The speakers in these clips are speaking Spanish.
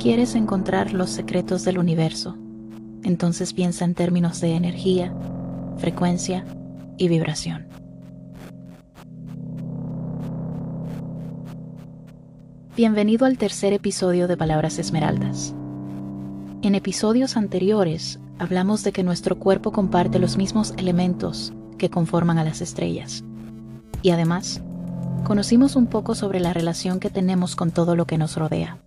¿Quieres encontrar los secretos del universo? Entonces piensa en términos de energía, frecuencia y vibración. Bienvenido al tercer episodio de Palabras Esmeraldas. En episodios anteriores hablamos de que nuestro cuerpo comparte los mismos elementos que conforman a las estrellas. Y además, conocimos un poco sobre la relación que tenemos con todo lo que nos rodea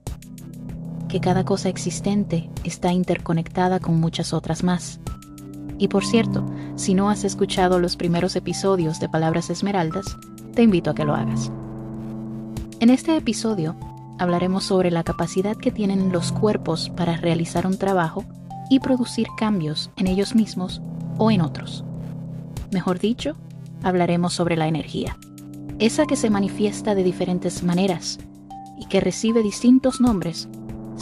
que cada cosa existente está interconectada con muchas otras más. Y por cierto, si no has escuchado los primeros episodios de Palabras Esmeraldas, te invito a que lo hagas. En este episodio hablaremos sobre la capacidad que tienen los cuerpos para realizar un trabajo y producir cambios en ellos mismos o en otros. Mejor dicho, hablaremos sobre la energía, esa que se manifiesta de diferentes maneras y que recibe distintos nombres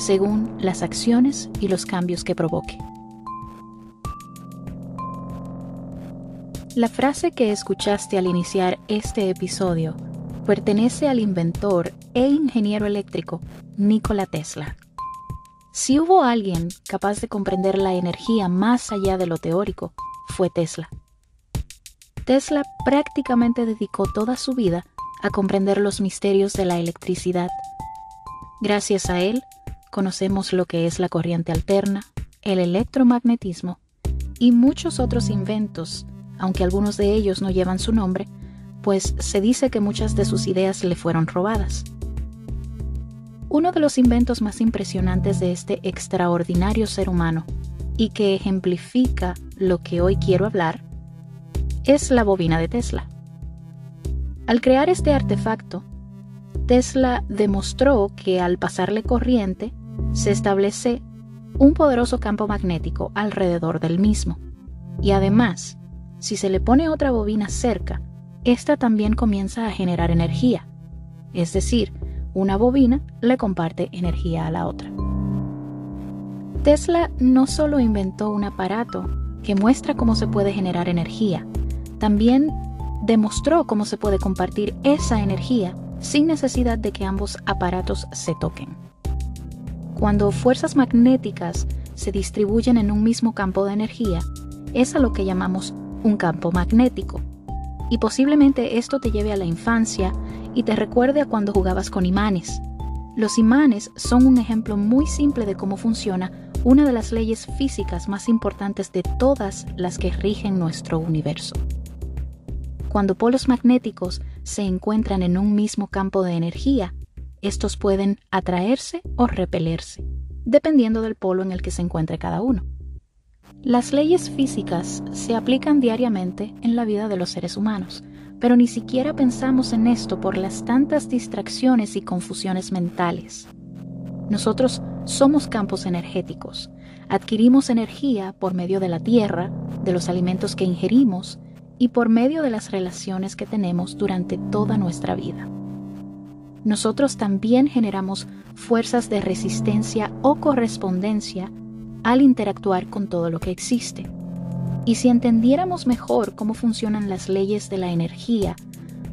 según las acciones y los cambios que provoque. La frase que escuchaste al iniciar este episodio pertenece al inventor e ingeniero eléctrico Nikola Tesla. Si hubo alguien capaz de comprender la energía más allá de lo teórico, fue Tesla. Tesla prácticamente dedicó toda su vida a comprender los misterios de la electricidad. Gracias a él, conocemos lo que es la corriente alterna, el electromagnetismo y muchos otros inventos, aunque algunos de ellos no llevan su nombre, pues se dice que muchas de sus ideas le fueron robadas. Uno de los inventos más impresionantes de este extraordinario ser humano y que ejemplifica lo que hoy quiero hablar es la bobina de Tesla. Al crear este artefacto, Tesla demostró que al pasarle corriente, se establece un poderoso campo magnético alrededor del mismo. Y además, si se le pone otra bobina cerca, esta también comienza a generar energía. Es decir, una bobina le comparte energía a la otra. Tesla no solo inventó un aparato que muestra cómo se puede generar energía, también demostró cómo se puede compartir esa energía sin necesidad de que ambos aparatos se toquen. Cuando fuerzas magnéticas se distribuyen en un mismo campo de energía, es a lo que llamamos un campo magnético. Y posiblemente esto te lleve a la infancia y te recuerde a cuando jugabas con imanes. Los imanes son un ejemplo muy simple de cómo funciona una de las leyes físicas más importantes de todas las que rigen nuestro universo. Cuando polos magnéticos se encuentran en un mismo campo de energía, estos pueden atraerse o repelerse, dependiendo del polo en el que se encuentre cada uno. Las leyes físicas se aplican diariamente en la vida de los seres humanos, pero ni siquiera pensamos en esto por las tantas distracciones y confusiones mentales. Nosotros somos campos energéticos, adquirimos energía por medio de la tierra, de los alimentos que ingerimos y por medio de las relaciones que tenemos durante toda nuestra vida nosotros también generamos fuerzas de resistencia o correspondencia al interactuar con todo lo que existe. Y si entendiéramos mejor cómo funcionan las leyes de la energía,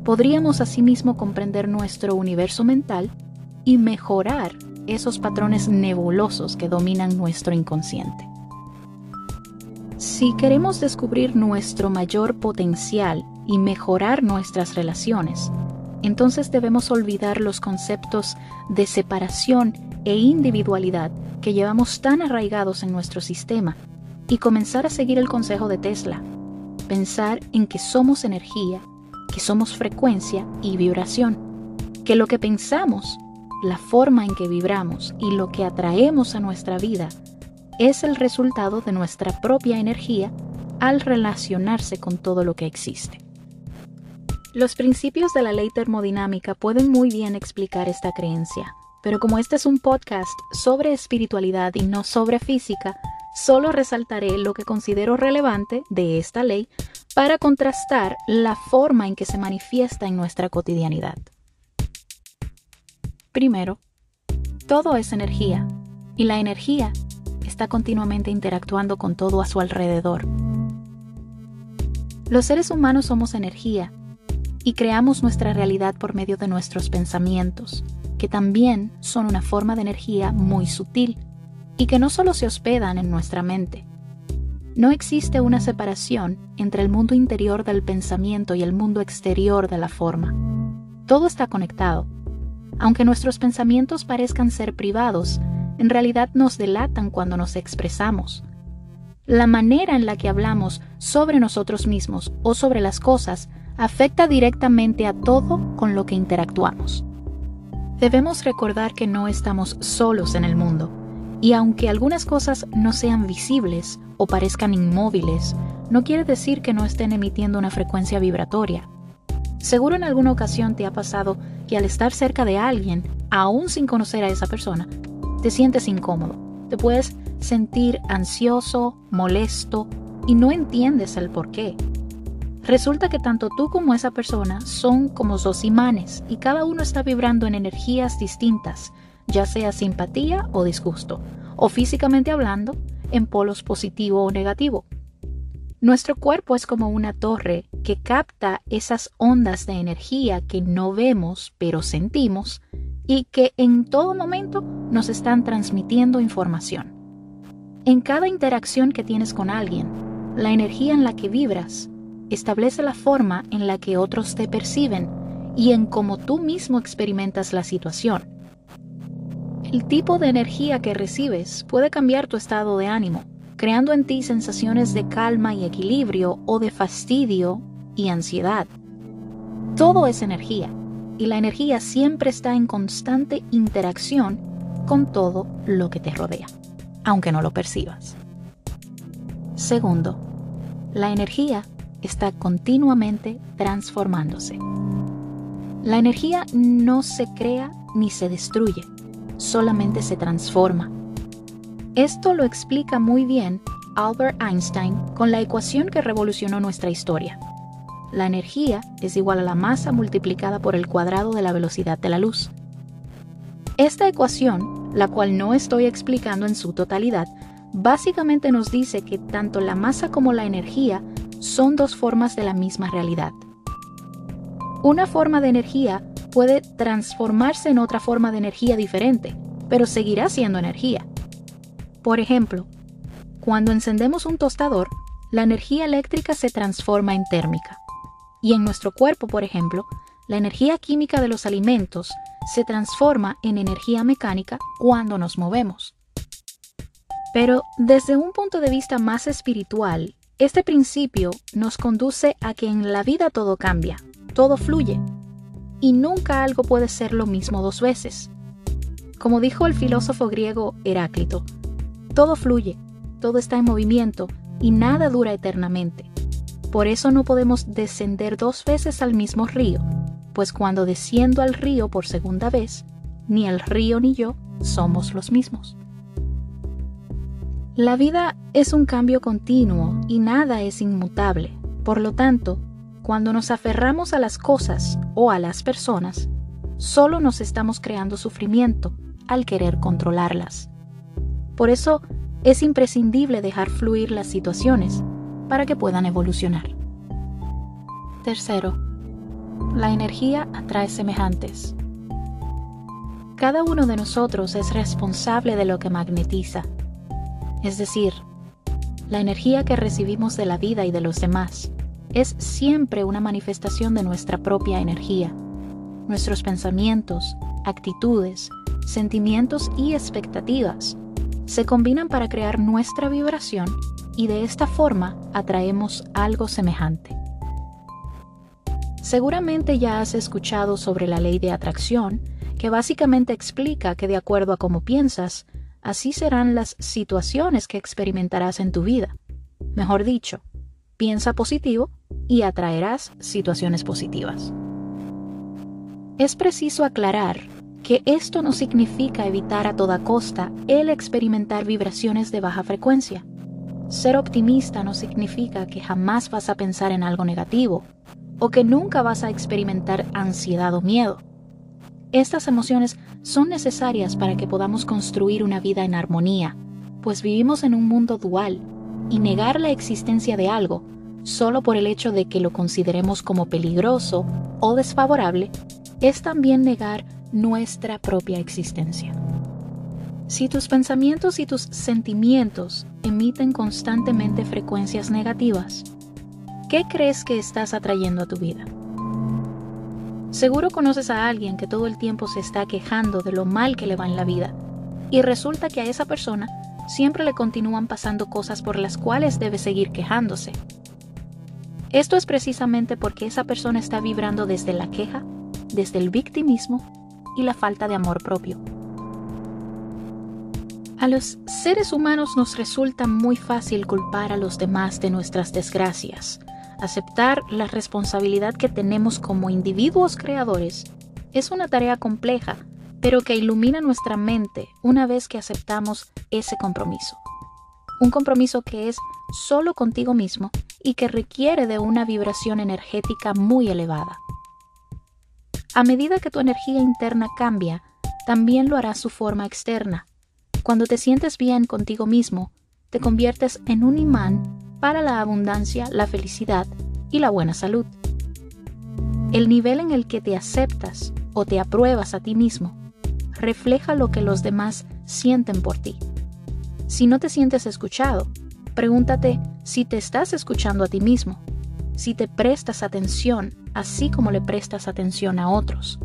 podríamos asimismo comprender nuestro universo mental y mejorar esos patrones nebulosos que dominan nuestro inconsciente. Si queremos descubrir nuestro mayor potencial y mejorar nuestras relaciones, entonces debemos olvidar los conceptos de separación e individualidad que llevamos tan arraigados en nuestro sistema y comenzar a seguir el consejo de Tesla, pensar en que somos energía, que somos frecuencia y vibración, que lo que pensamos, la forma en que vibramos y lo que atraemos a nuestra vida es el resultado de nuestra propia energía al relacionarse con todo lo que existe. Los principios de la ley termodinámica pueden muy bien explicar esta creencia, pero como este es un podcast sobre espiritualidad y no sobre física, solo resaltaré lo que considero relevante de esta ley para contrastar la forma en que se manifiesta en nuestra cotidianidad. Primero, todo es energía y la energía está continuamente interactuando con todo a su alrededor. Los seres humanos somos energía y creamos nuestra realidad por medio de nuestros pensamientos. que también son una forma de energía muy sutil y que no solo se hospedan en nuestra mente. No existe una separación entre el mundo interior del pensamiento y el mundo exterior de la forma. Todo está conectado. Aunque nuestros pensamientos parezcan ser privados, en realidad nos delatan cuando nos expresamos. La manera en la que hablamos sobre nosotros mismos o sobre las cosas afecta directamente a todo con lo que interactuamos. Debemos recordar que no estamos solos en el mundo, y aunque algunas cosas no sean visibles o parezcan inmóviles, no quiere decir que no estén emitiendo una frecuencia vibratoria. Seguro en alguna ocasión te ha pasado que al estar cerca de alguien, aún sin conocer a esa persona, te sientes incómodo, te puedes sentir ansioso, molesto y no entiendes el por qué. Resulta que tanto tú como esa persona son como dos imanes y cada uno está vibrando en energías distintas, ya sea simpatía o disgusto, o físicamente hablando, en polos positivo o negativo. Nuestro cuerpo es como una torre que capta esas ondas de energía que no vemos pero sentimos y que en todo momento nos están transmitiendo información. En cada interacción que tienes con alguien, la energía en la que vibras establece la forma en la que otros te perciben y en cómo tú mismo experimentas la situación. El tipo de energía que recibes puede cambiar tu estado de ánimo, creando en ti sensaciones de calma y equilibrio o de fastidio y ansiedad. Todo es energía y la energía siempre está en constante interacción con todo lo que te rodea, aunque no lo percibas. Segundo, la energía está continuamente transformándose. La energía no se crea ni se destruye, solamente se transforma. Esto lo explica muy bien Albert Einstein con la ecuación que revolucionó nuestra historia, la energía es igual a la masa multiplicada por el cuadrado de la velocidad de la luz. Esta ecuación, la cual no estoy explicando en su totalidad, básicamente nos dice que tanto la masa como la energía son dos formas de la misma realidad. Una forma de energía puede transformarse en otra forma de energía diferente, pero seguirá siendo energía. Por ejemplo, cuando encendemos un tostador, la energía eléctrica se transforma en térmica. Y en nuestro cuerpo, por ejemplo, la energía química de los alimentos se transforma en energía mecánica cuando nos movemos. Pero desde un punto de vista más espiritual, este principio nos conduce a que en la vida todo cambia, todo fluye, y nunca algo puede ser lo mismo dos veces. Como dijo el filósofo griego Heráclito, todo fluye, todo está en movimiento y nada dura eternamente. Por eso no podemos descender dos veces al mismo río, pues cuando desciendo al río por segunda vez, ni el río ni yo somos los mismos. La vida es un cambio continuo y nada es inmutable. Por lo tanto, cuando nos aferramos a las cosas o a las personas, solo nos estamos creando sufrimiento al querer controlarlas. Por eso es imprescindible dejar fluir las situaciones para que puedan evolucionar. Tercero, la energía atrae semejantes. Cada uno de nosotros es responsable de lo que magnetiza, es decir, la energía que recibimos de la vida y de los demás es siempre una manifestación de nuestra propia energía. Nuestros pensamientos, actitudes, sentimientos y expectativas se combinan para crear nuestra vibración y de esta forma atraemos algo semejante. Seguramente ya has escuchado sobre la ley de atracción, que básicamente explica que de acuerdo a cómo piensas, así serán las situaciones que experimentarás en tu vida. Mejor dicho, piensa positivo y atraerás situaciones positivas. Es preciso aclarar que esto no significa evitar a toda costa el experimentar vibraciones de baja frecuencia. Ser optimista no significa que jamás vas a pensar en algo negativo o que nunca vas a experimentar ansiedad o miedo. Estas emociones son necesarias para que podamos construir una vida en armonía, pues vivimos en un mundo dual y negar la existencia de algo solo por el hecho de que lo consideremos como peligroso o desfavorable es también negar nuestra propia existencia. Si tus pensamientos y tus sentimientos emiten constantemente frecuencias negativas, ¿qué crees que estás atrayendo a tu vida? Seguro conoces a alguien que todo el tiempo se está quejando de lo mal que le va en la vida y resulta que a esa persona siempre le continúan pasando cosas por las cuales debe seguir quejándose. Esto es precisamente porque esa persona está vibrando desde la queja, desde el victimismo y la falta de amor propio. A los seres humanos nos resulta muy fácil culpar a los demás de nuestras desgracias. Aceptar la responsabilidad que tenemos como individuos creadores es una tarea compleja, pero que ilumina nuestra mente una vez que aceptamos ese compromiso. Un compromiso que es solo contigo mismo y que requiere de una vibración energética muy elevada. A medida que tu energía interna cambia, también lo hará su forma externa, cuando te sientes bien contigo mismo, te conviertes en un imán para la abundancia, la felicidad y la buena salud. El nivel en el que te aceptas o te apruebas a ti mismo refleja lo que los demás sienten por ti. Si no te sientes escuchado, pregúntate si te estás escuchando a ti mismo, si te prestas atención así como le prestas atención a otros.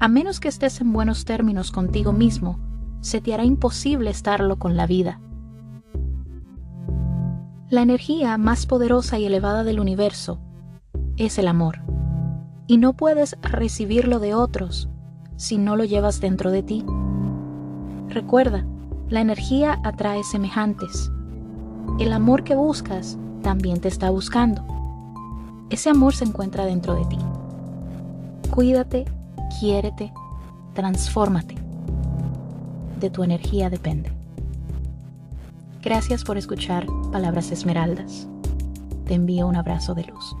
A menos que estés en buenos términos contigo mismo, se te hará imposible estarlo con la vida. La energía más poderosa y elevada del universo es el amor, y no puedes recibirlo de otros si no lo llevas dentro de ti. Recuerda, la energía atrae semejantes. El amor que buscas también te está buscando. Ese amor se encuentra dentro de ti. Cuídate, quiérete, transfórmate de tu energía depende. Gracias por escuchar Palabras Esmeraldas. Te envío un abrazo de luz.